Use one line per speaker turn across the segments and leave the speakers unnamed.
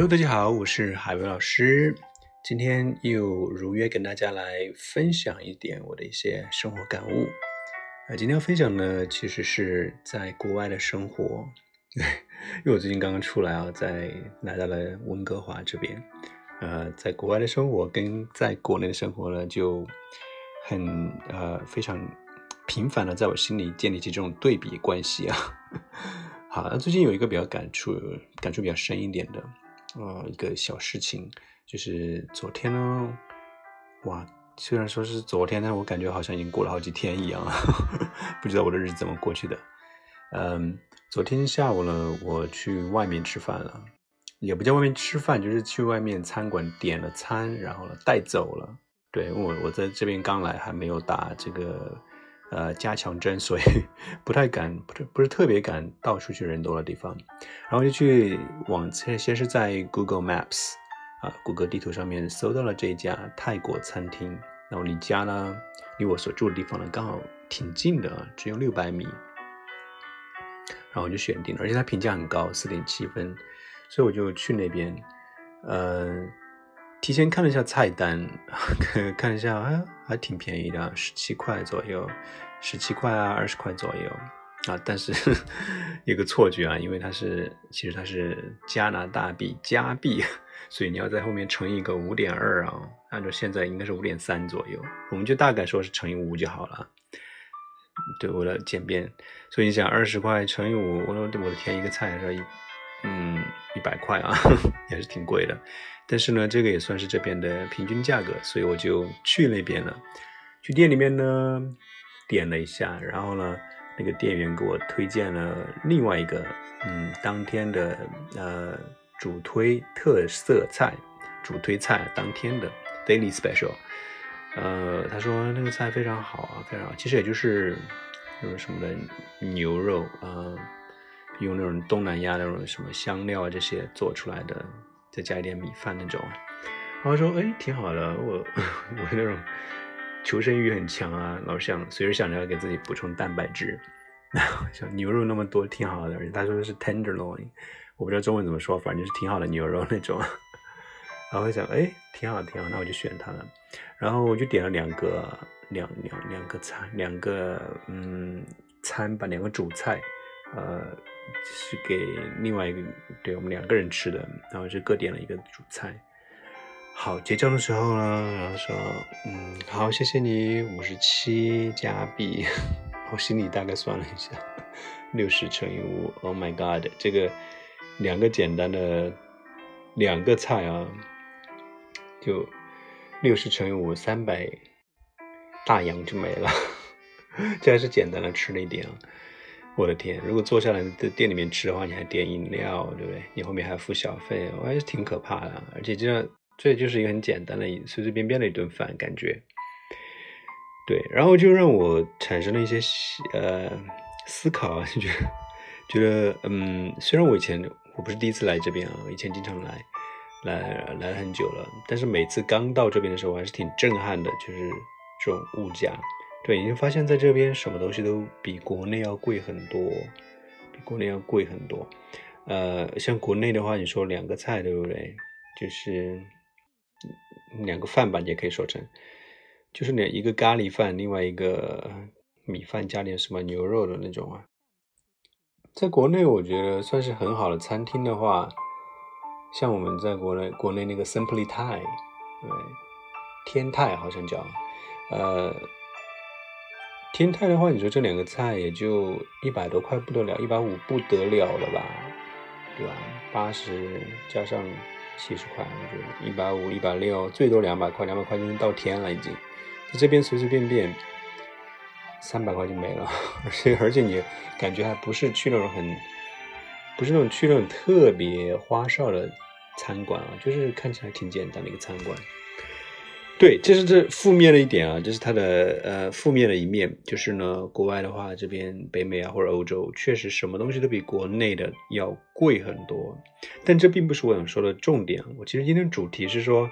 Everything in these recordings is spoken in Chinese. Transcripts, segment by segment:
Hello，大家好，我是海威老师。今天又如约跟大家来分享一点我的一些生活感悟。呃，今天要分享呢，其实是在国外的生活。因为我最近刚刚出来啊，在来到了温哥华这边。呃，在国外的生活跟在国内的生活呢，就很呃非常频繁的在我心里建立起这种对比关系啊。好，那最近有一个比较感触，感触比较深一点的，呃，一个小事情，就是昨天呢，哇，虽然说是昨天，但我感觉好像已经过了好几天一样了，不知道我的日子怎么过去的。嗯，昨天下午呢，我去外面吃饭了。也不叫外面吃饭，就是去外面餐馆点了餐，然后呢带走了。对我，我在这边刚来，还没有打这个呃加强针，所以 不太敢，不是不是特别敢到处去人多的地方。然后就去往先先是在 Google Maps 啊，谷歌地图上面搜到了这家泰国餐厅，然后离家呢，离我所住的地方呢刚好挺近的，只有六百米。然后我就选定了，而且它评价很高，四点七分。所以我就去那边，呃，提前看了一下菜单，看一下，哎，还挺便宜的，十七块左右，十七块啊，二十块左右啊。但是 有个错觉啊，因为它是其实它是加拿大币加币，所以你要在后面乘以一个五点二啊，按照现在应该是五点三左右，我们就大概说是乘以五就好了。对，为了简便，所以你想二十块乘以五，我说我的天，一个菜是一。嗯，一百块啊，也是挺贵的。但是呢，这个也算是这边的平均价格，所以我就去那边了。去店里面呢，点了一下，然后呢，那个店员给我推荐了另外一个，嗯，当天的呃主推特色菜，主推菜当天的 daily special。呃，他说那个菜非常好啊，非常好。其实也就是那种什么的牛肉啊。用那种东南亚那种什么香料啊这些做出来的，再加一点米饭那种，然后说哎挺好的，我我那种求生欲很强啊，老想随时想着要给自己补充蛋白质，然后想牛肉那么多挺好的，他说的是 tenderloin，我不知道中文怎么说，反正就是挺好的牛肉那种，然后我想哎挺好挺好，那我就选它了，然后我就点了两个两两两个餐两个嗯餐吧两个主菜。呃，是给另外一个，对我们两个人吃的，然后是各点了一个主菜。好，结账的时候呢，然后说，嗯，好，谢谢你，五十七加币。我心里大概算了一下，六十乘以五，Oh my God，这个两个简单的两个菜啊，就六十乘以五，三百大洋就没了。这还是简单的吃了一点啊。我的天！如果坐下来在店里面吃的话，你还点饮料，对不对？你后面还要付小费，我还是挺可怕的。而且这样，这就是一个很简单的、随随便便的一顿饭，感觉。对，然后就让我产生了一些呃思考，就觉得觉得嗯，虽然我以前我不是第一次来这边啊，以前经常来，来来了很久了，但是每次刚到这边的时候，我还是挺震撼的，就是这种物价。对，你就发现在这边什么东西都比国内要贵很多，比国内要贵很多。呃，像国内的话，你说两个菜，对不对？就是两个饭吧，你也可以说成，就是两一个咖喱饭，另外一个米饭加点什么牛肉的那种啊。在国内，我觉得算是很好的餐厅的话，像我们在国内国内那个 Simply Thai，对，天泰好像叫，呃。天泰的话，你说这两个菜也就一百多块不得了，一百五不得了了吧，对吧？八十加上七十块，我觉得一百五、一百六，最多两百块，两百块就能到天了已经。在这边随随便便三百块就没了，而且而且你感觉还不是去那种很，不是那种去那种特别花哨的餐馆啊，就是看起来挺简单的一个餐馆。对，这是这负面的一点啊，这是它的呃负面的一面，就是呢，国外的话，这边北美啊或者欧洲，确实什么东西都比国内的要贵很多。但这并不是我想说的重点。我其实今天主题是说，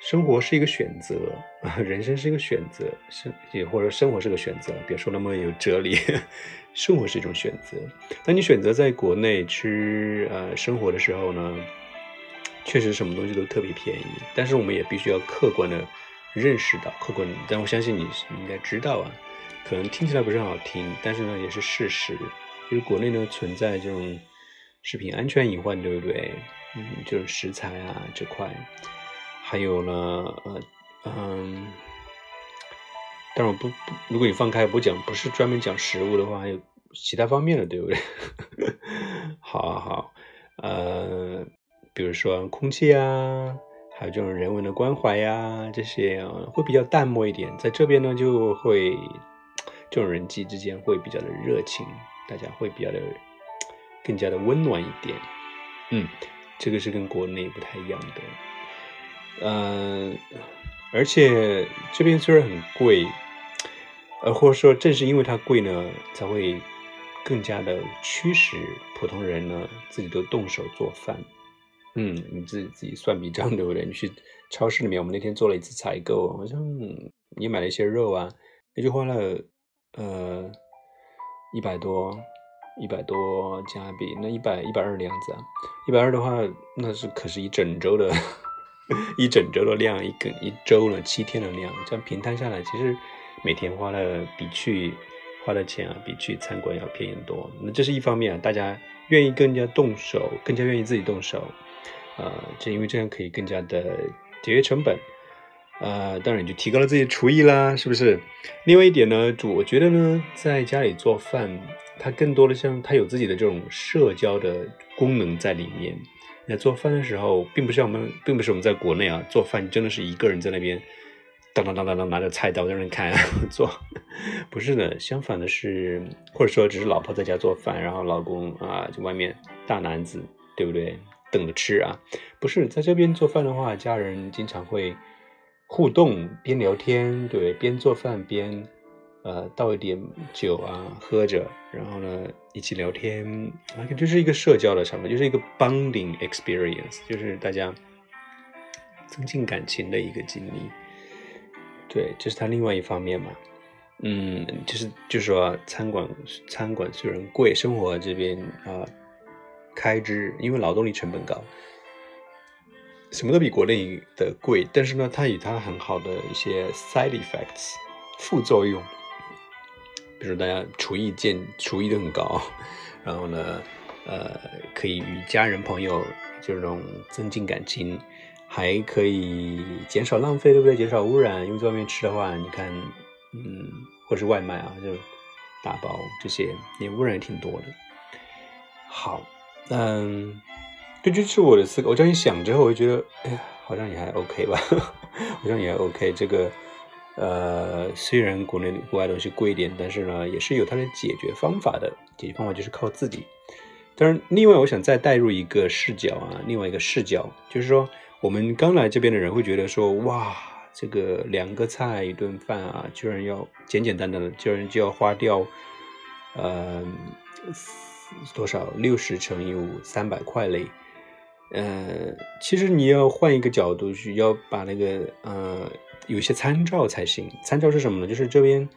生活是一个选择，人生是一个选择，生也或者生活是个选择，别说那么有哲理，生活是一种选择。当你选择在国内吃呃生活的时候呢？确实什么东西都特别便宜，但是我们也必须要客观的认识到，客观，但我相信你你应该知道啊，可能听起来不是很好听，但是呢也是事实，就是国内呢存在这种食品安全隐患，对不对？嗯，就是食材啊这块，还有呢，呃，嗯，但是我不不，如果你放开不讲，不是专门讲食物的话，还有其他方面的，对不对？好好，呃，比如说空气啊，还有这种人文的关怀呀，这些会比较淡漠一点，在这边呢就会这种人际之间会比较的热情，大家会比较的更加的温暖一点，嗯。这个是跟国内不太一样的，嗯，而且这边虽然很贵，呃，或者说正是因为它贵呢，才会更加的驱使普通人呢自己都动手做饭。嗯，你自己自己算笔账 对不对？你去超市里面，我们那天做了一次采购，好像你买了一些肉啊，也就花了呃一百多。一百多加币，那一百一百二的样子啊，一百二的话，那是可是一整周的，一整周的量，一个一周了七天的量，这样平摊下来，其实每天花了比去花的钱啊，比去餐馆要便宜很多。那这是一方面啊，大家愿意更加动手，更加愿意自己动手，呃，就因为这样可以更加的节约成本。呃，当然就提高了自己的厨艺啦，是不是？另外一点呢，主我觉得呢，在家里做饭，它更多的像它有自己的这种社交的功能在里面。在做饭的时候，并不像我们，并不是我们在国内啊做饭，真的是一个人在那边当当当当当拿着菜刀在那看 做，不是的。相反的是，或者说只是老婆在家做饭，然后老公啊就外面大男子，对不对？等着吃啊，不是在这边做饭的话，家人经常会。互动边聊天，对，边做饭边，呃，倒一点酒啊，喝着，然后呢，一起聊天，就是一个社交的场合，就是一个 bonding experience，就是大家增进感情的一个经历。对，这是它另外一方面嘛。嗯，就是就是说，餐馆餐馆虽然贵，生活这边啊，开支因为劳动力成本高。什么都比国内的贵，但是呢，它有它很好的一些 side effects 副作用，比如大家厨艺见厨艺都很高，然后呢，呃，可以与家人朋友这种增进感情，还可以减少浪费，对不对？减少污染，因为在外面吃的话，你看，嗯，或是外卖啊，就打包这些，也污染也挺多的。好，嗯。这就是我的思考。我这样一想之后，我就觉得，哎呀，好像也还 OK 吧，好像也还 OK。这个，呃，虽然国内国外东西贵一点，但是呢，也是有它的解决方法的。解决方法就是靠自己。当然，另外我想再带入一个视角啊，另外一个视角就是说，我们刚来这边的人会觉得说，哇，这个两个菜一顿饭啊，居然要简简单单的，居然就要花掉，呃，多少六十乘以五，三百块嘞。呃，其实你要换一个角度去，要把那个呃有一些参照才行。参照是什么呢？就是这边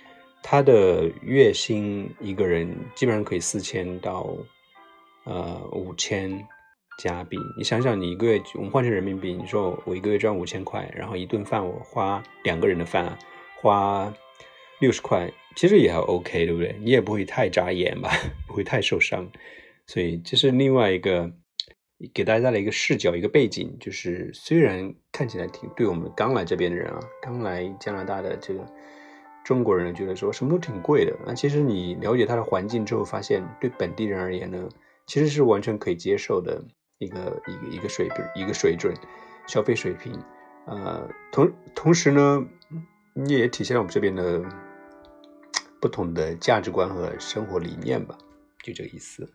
他的月薪一个人基本上可以四千到呃五千加币。你想想，你一个月我们换成人民币，你说我一个月赚五千块，然后一顿饭我花两个人的饭花六十块，其实也还 OK，对不对？你也不会太扎眼吧，不会太受伤。所以这是另外一个。给大家带来一个视角，一个背景，就是虽然看起来挺对我们刚来这边的人啊，刚来加拿大的这个中国人觉得说什么都挺贵的，那其实你了解他的环境之后，发现对本地人而言呢，其实是完全可以接受的一个一个一个水平一个水准消费水平，呃，同同时呢，你也体现了我们这边的不同的价值观和生活理念吧，就这个意思。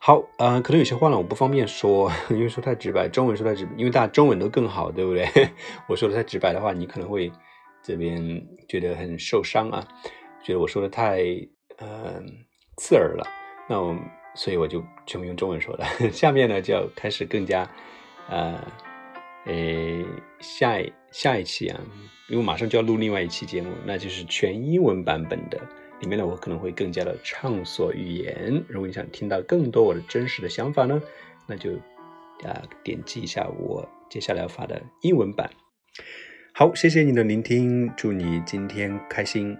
好，呃，可能有些话呢，我不方便说，因为说太直白，中文说太直，因为大家中文都更好，对不对？我说的太直白的话，你可能会这边觉得很受伤啊，觉得我说的太呃刺耳了。那我所以我就全部用中文说了。下面呢就要开始更加呃诶下一下一期啊，因为马上就要录另外一期节目，那就是全英文版本的。里面呢，我可能会更加的畅所欲言。如果你想听到更多我的真实的想法呢，那就啊点击一下我接下来要发的英文版。好，谢谢你的聆听，祝你今天开心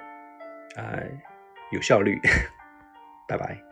啊，有效率，拜拜。